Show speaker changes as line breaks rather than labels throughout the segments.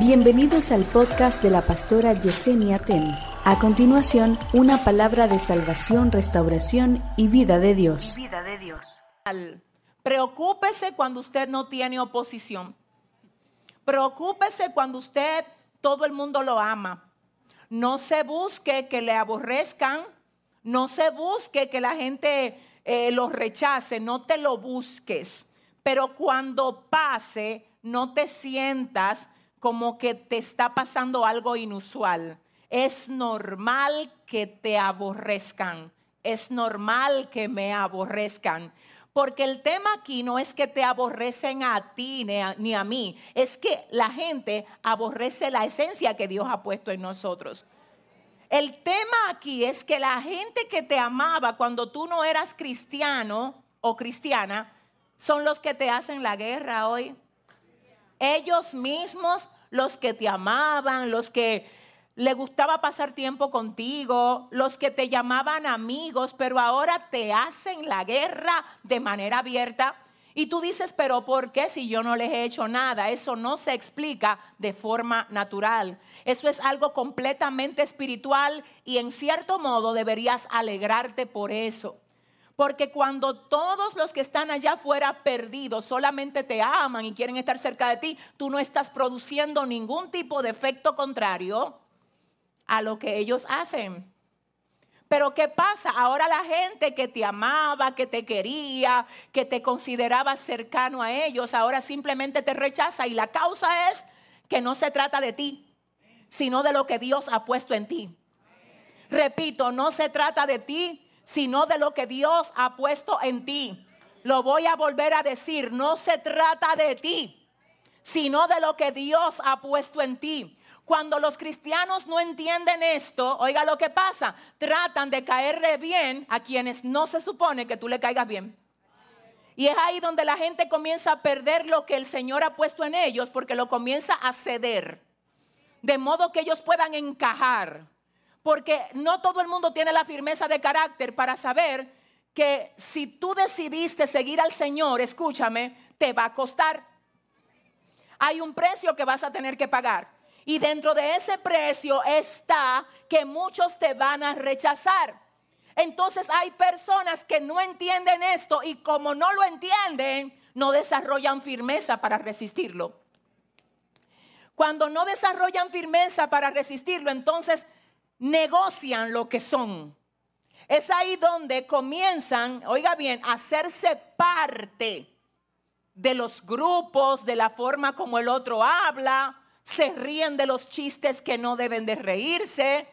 Bienvenidos al podcast de la pastora Yesenia Ten. A continuación, una palabra de salvación, restauración y vida de Dios.
Vida de Dios. Preocúpese cuando usted no tiene oposición. Preocúpese cuando usted todo el mundo lo ama. No se busque que le aborrezcan. No se busque que la gente eh, lo rechace. No te lo busques. Pero cuando pase, no te sientas como que te está pasando algo inusual. Es normal que te aborrezcan. Es normal que me aborrezcan. Porque el tema aquí no es que te aborrecen a ti ni a, mí, es que la gente aborrece la esencia que Dios ha puesto en nosotros. El tema aquí es que la gente que te amaba cuando tú no eras cristiano o cristiana son los que te hacen la guerra hoy ellos mismos, los que te amaban, los que le gustaba pasar tiempo contigo, los que te llamaban amigos, pero ahora te hacen la guerra de manera abierta. Y tú dices, pero ¿por qué si yo no les he hecho nada? Eso no se explica de forma natural. Eso es algo completamente espiritual y en cierto modo deberías alegrarte por eso. Porque cuando todos los que están allá afuera perdidos solamente te aman y quieren estar cerca de ti, tú no estás produciendo ningún tipo de efecto contrario a lo que ellos hacen. Pero ¿qué pasa? Ahora la gente que te amaba, que te quería, que te consideraba cercano a ellos, ahora simplemente te rechaza y la causa es que no se trata de ti, sino de lo que Dios ha puesto en ti. Repito, no se trata de ti, sino de lo que Dios ha puesto en ti. Lo voy a volver a decir, no se trata de ti, sino de lo que Dios ha puesto en ti. Cuando los cristianos no entienden esto, oiga lo que pasa, tratan de caerle bien a quienes no se supone que tú le caigas bien. Y es ahí donde la gente comienza a perder lo que el Señor ha puesto en ellos porque lo comienza a ceder. De modo que ellos puedan encajar. Porque no todo el mundo tiene la firmeza de carácter para saber que si tú decidiste seguir al Señor, escúchame, te va a costar. Hay un precio que vas a tener que pagar. Y dentro de ese precio está que muchos te van a rechazar. Entonces hay personas que no entienden esto y como no lo entienden, no desarrollan firmeza para resistirlo. Cuando no desarrollan firmeza para resistirlo, entonces negocian lo que son. Es ahí donde comienzan, oiga bien, a hacerse parte de los grupos, de la forma como el otro habla, se ríen de los chistes que no deben de reírse.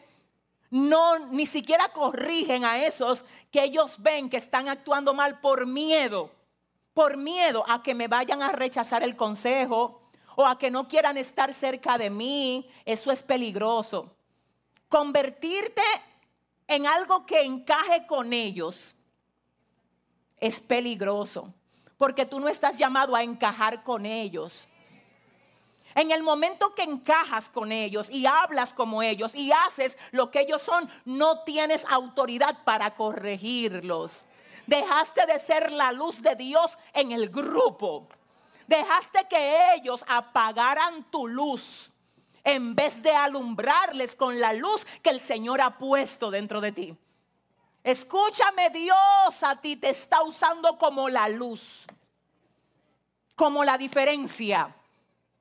No, ni siquiera corrigen a esos que ellos ven que están actuando mal por miedo, por miedo a que me vayan a rechazar el consejo o a que no quieran estar cerca de mí. Eso es peligroso convertirte en algo que encaje con ellos es peligroso, porque tú no estás llamado a encajar con ellos. En el momento que encajas con ellos y hablas como ellos y haces lo que ellos son, no tienes autoridad para corregirlos. Dejaste de ser la luz de Dios en el grupo. Dejaste que ellos apagaran tu luz en vez de alumbrarles con la luz que el Señor ha puesto dentro de ti. Escúchame, Dios a ti te está usando como la luz, como la diferencia.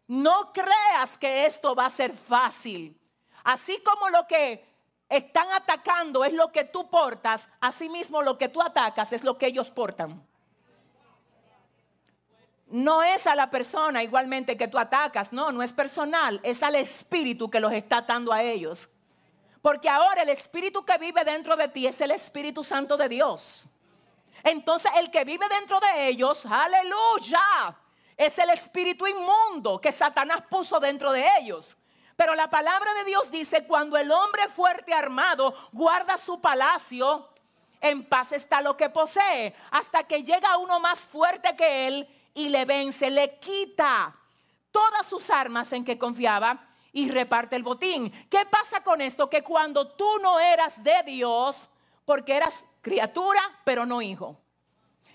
No creas que esto va a ser fácil. Así como lo que están atacando es lo que tú portas, así mismo lo que tú atacas es lo que ellos portan no es a la persona igualmente que tú atacas, no, no es personal, es al espíritu que los está atando a ellos. Porque ahora el espíritu que vive dentro de ti es el Espíritu Santo de Dios. Entonces el que vive dentro de ellos, aleluya, es el espíritu inmundo que Satanás puso dentro de ellos. Pero la palabra de Dios dice, cuando el hombre fuerte armado guarda su palacio, en paz está lo que posee, hasta que llega uno más fuerte que él y le vence, le quita todas sus armas en que confiaba y reparte el botín. ¿Qué pasa con esto? Que cuando tú no eras de Dios, porque eras criatura, pero no hijo.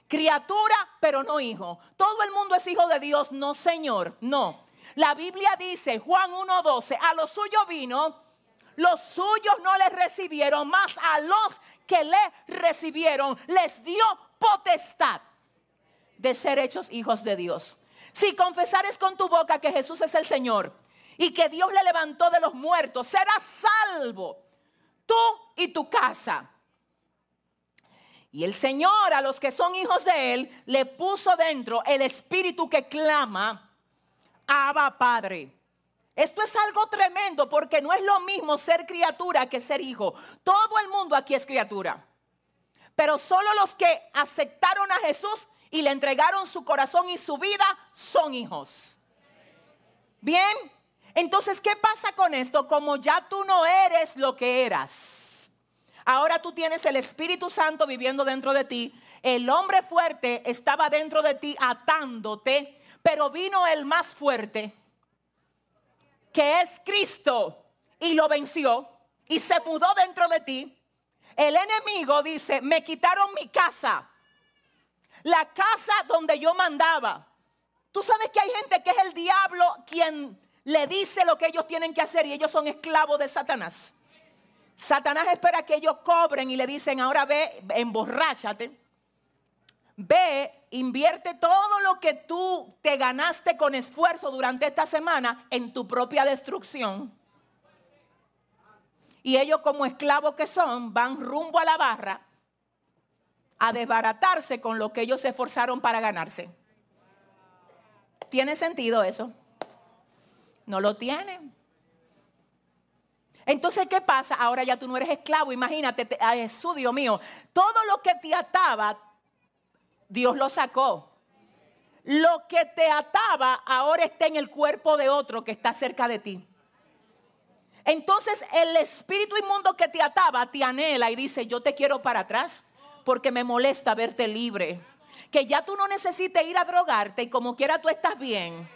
Criatura, pero no hijo. Todo el mundo es hijo de Dios, no Señor, no. La Biblia dice, Juan 1.12, a los suyos vino, los suyos no les recibieron, más a los que le recibieron les dio potestad de ser hechos hijos de Dios. Si confesares con tu boca que Jesús es el Señor y que Dios le levantó de los muertos, serás salvo tú y tu casa. Y el Señor a los que son hijos de Él le puso dentro el espíritu que clama, Abba Padre. Esto es algo tremendo porque no es lo mismo ser criatura que ser hijo. Todo el mundo aquí es criatura. Pero solo los que aceptaron a Jesús y le entregaron su corazón y su vida son hijos. Bien, entonces, ¿qué pasa con esto? Como ya tú no eres lo que eras. Ahora tú tienes el Espíritu Santo viviendo dentro de ti. El hombre fuerte estaba dentro de ti atándote, pero vino el más fuerte que es Cristo, y lo venció y se mudó dentro de ti, el enemigo dice, me quitaron mi casa, la casa donde yo mandaba. Tú sabes que hay gente que es el diablo quien le dice lo que ellos tienen que hacer y ellos son esclavos de Satanás. Satanás espera que ellos cobren y le dicen, ahora ve, emborráchate Ve, invierte todo lo que tú te ganaste con esfuerzo durante esta semana en tu propia destrucción. Y ellos como esclavos que son van rumbo a la barra a desbaratarse con lo que ellos se esforzaron para ganarse. ¿Tiene sentido eso? No lo tiene. Entonces, ¿qué pasa? Ahora ya tú no eres esclavo. Imagínate, Jesús, Dios mío, todo lo que te ataba Dios lo sacó. Lo que te ataba ahora está en el cuerpo de otro que está cerca de ti. Entonces el espíritu inmundo que te ataba te anhela y dice, yo te quiero para atrás porque me molesta verte libre. Que ya tú no necesites ir a drogarte y como quiera tú estás bien.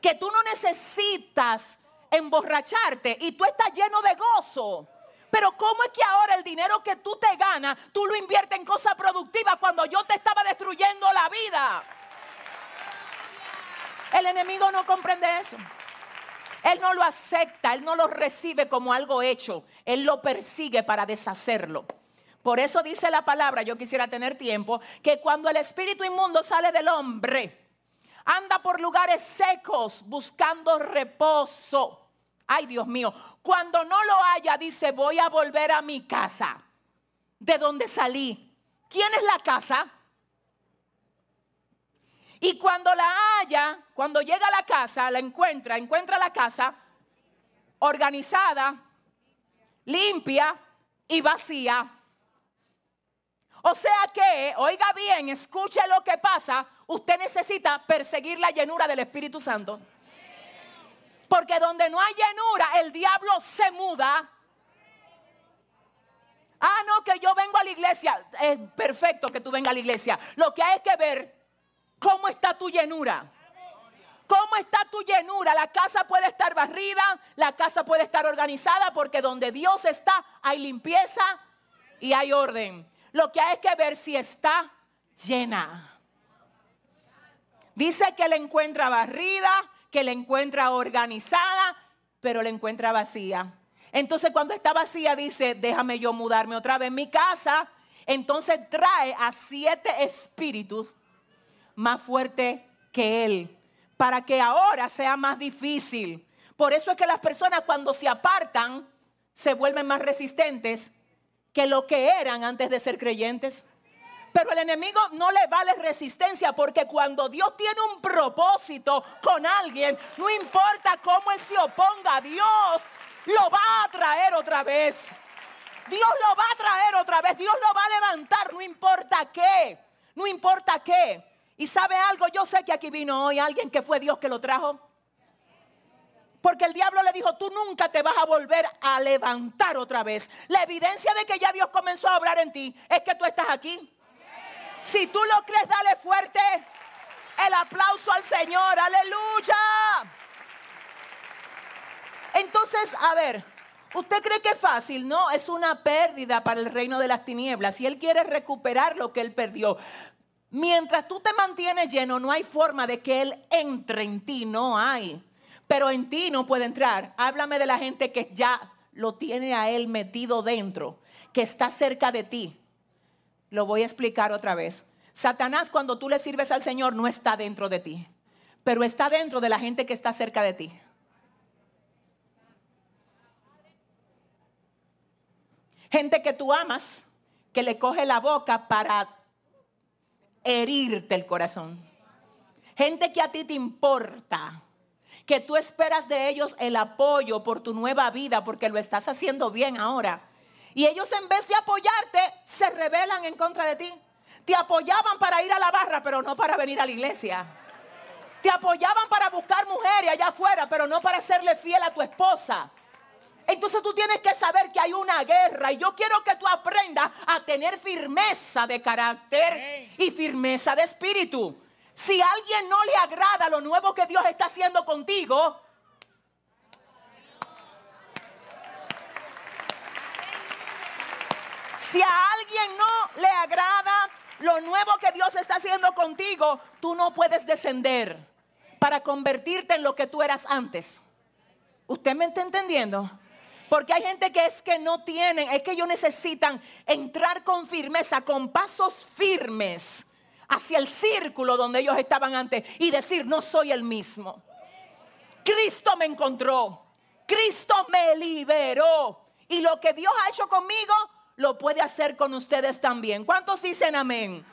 Que tú no necesitas emborracharte y tú estás lleno de gozo. Pero ¿cómo es que ahora el dinero que tú te ganas, tú lo inviertes en cosas productivas cuando yo te estaba destruyendo la vida? El enemigo no comprende eso. Él no lo acepta, él no lo recibe como algo hecho. Él lo persigue para deshacerlo. Por eso dice la palabra, yo quisiera tener tiempo, que cuando el espíritu inmundo sale del hombre, anda por lugares secos buscando reposo. Ay, Dios mío, cuando no lo haya, dice, voy a volver a mi casa, de donde salí. ¿Quién es la casa? Y cuando la haya, cuando llega a la casa, la encuentra, encuentra la casa organizada, limpia y vacía. O sea que, oiga bien, escuche lo que pasa, usted necesita perseguir la llenura del Espíritu Santo. Porque donde no hay llenura, el diablo se muda. Ah, no, que yo vengo a la iglesia. Es perfecto que tú vengas a la iglesia. Lo que hay es que ver cómo está tu llenura. ¿Cómo está tu llenura? La casa puede estar barrida, la casa puede estar organizada, porque donde Dios está hay limpieza y hay orden. Lo que hay es que ver si está llena. Dice que la encuentra barrida, que la encuentra organizada, pero la encuentra vacía. Entonces cuando está vacía dice, déjame yo mudarme otra vez en mi casa. Entonces trae a siete espíritus más fuertes que él, para que ahora sea más difícil. Por eso es que las personas cuando se apartan se vuelven más resistentes que lo que eran antes de ser creyentes. Pero el enemigo no le vale resistencia porque cuando Dios tiene un propósito con alguien, no importa cómo él se oponga, a Dios lo va a traer otra vez. Dios lo va a traer otra vez. Dios lo va a levantar, no importa qué. No importa qué. Y sabe algo, yo sé que aquí vino hoy alguien que fue Dios que lo trajo. Porque el diablo le dijo, tú nunca te vas a volver a levantar otra vez. La evidencia de que ya Dios comenzó a obrar en ti es que tú estás aquí. Si tú lo crees, dale fuerte el aplauso al Señor. Aleluya. Entonces, a ver, ¿usted cree que es fácil? No, es una pérdida para el reino de las tinieblas. Y Él quiere recuperar lo que Él perdió. Mientras tú te mantienes lleno, no hay forma de que Él entre en ti, no hay. Pero en ti no puede entrar. Háblame de la gente que ya lo tiene a Él metido dentro, que está cerca de ti. Lo voy a explicar otra vez. Satanás cuando tú le sirves al Señor no está dentro de ti, pero está dentro de la gente que está cerca de ti. Gente que tú amas, que le coge la boca para herirte el corazón. Gente que a ti te importa, que tú esperas de ellos el apoyo por tu nueva vida, porque lo estás haciendo bien ahora. Y ellos en vez de apoyarte, se rebelan en contra de ti. Te apoyaban para ir a la barra, pero no para venir a la iglesia. Te apoyaban para buscar mujeres allá afuera, pero no para serle fiel a tu esposa. Entonces tú tienes que saber que hay una guerra y yo quiero que tú aprendas a tener firmeza de carácter y firmeza de espíritu. Si a alguien no le agrada lo nuevo que Dios está haciendo contigo, si a alguien no le agrada lo nuevo que Dios está haciendo contigo, tú no puedes descender para convertirte en lo que tú eras antes. ¿Usted me está entendiendo? Porque hay gente que es que no tienen, es que ellos necesitan entrar con firmeza, con pasos firmes hacia el círculo donde ellos estaban antes y decir, no soy el mismo. Cristo me encontró, Cristo me liberó y lo que Dios ha hecho conmigo lo puede hacer con ustedes también. ¿Cuántos dicen amén?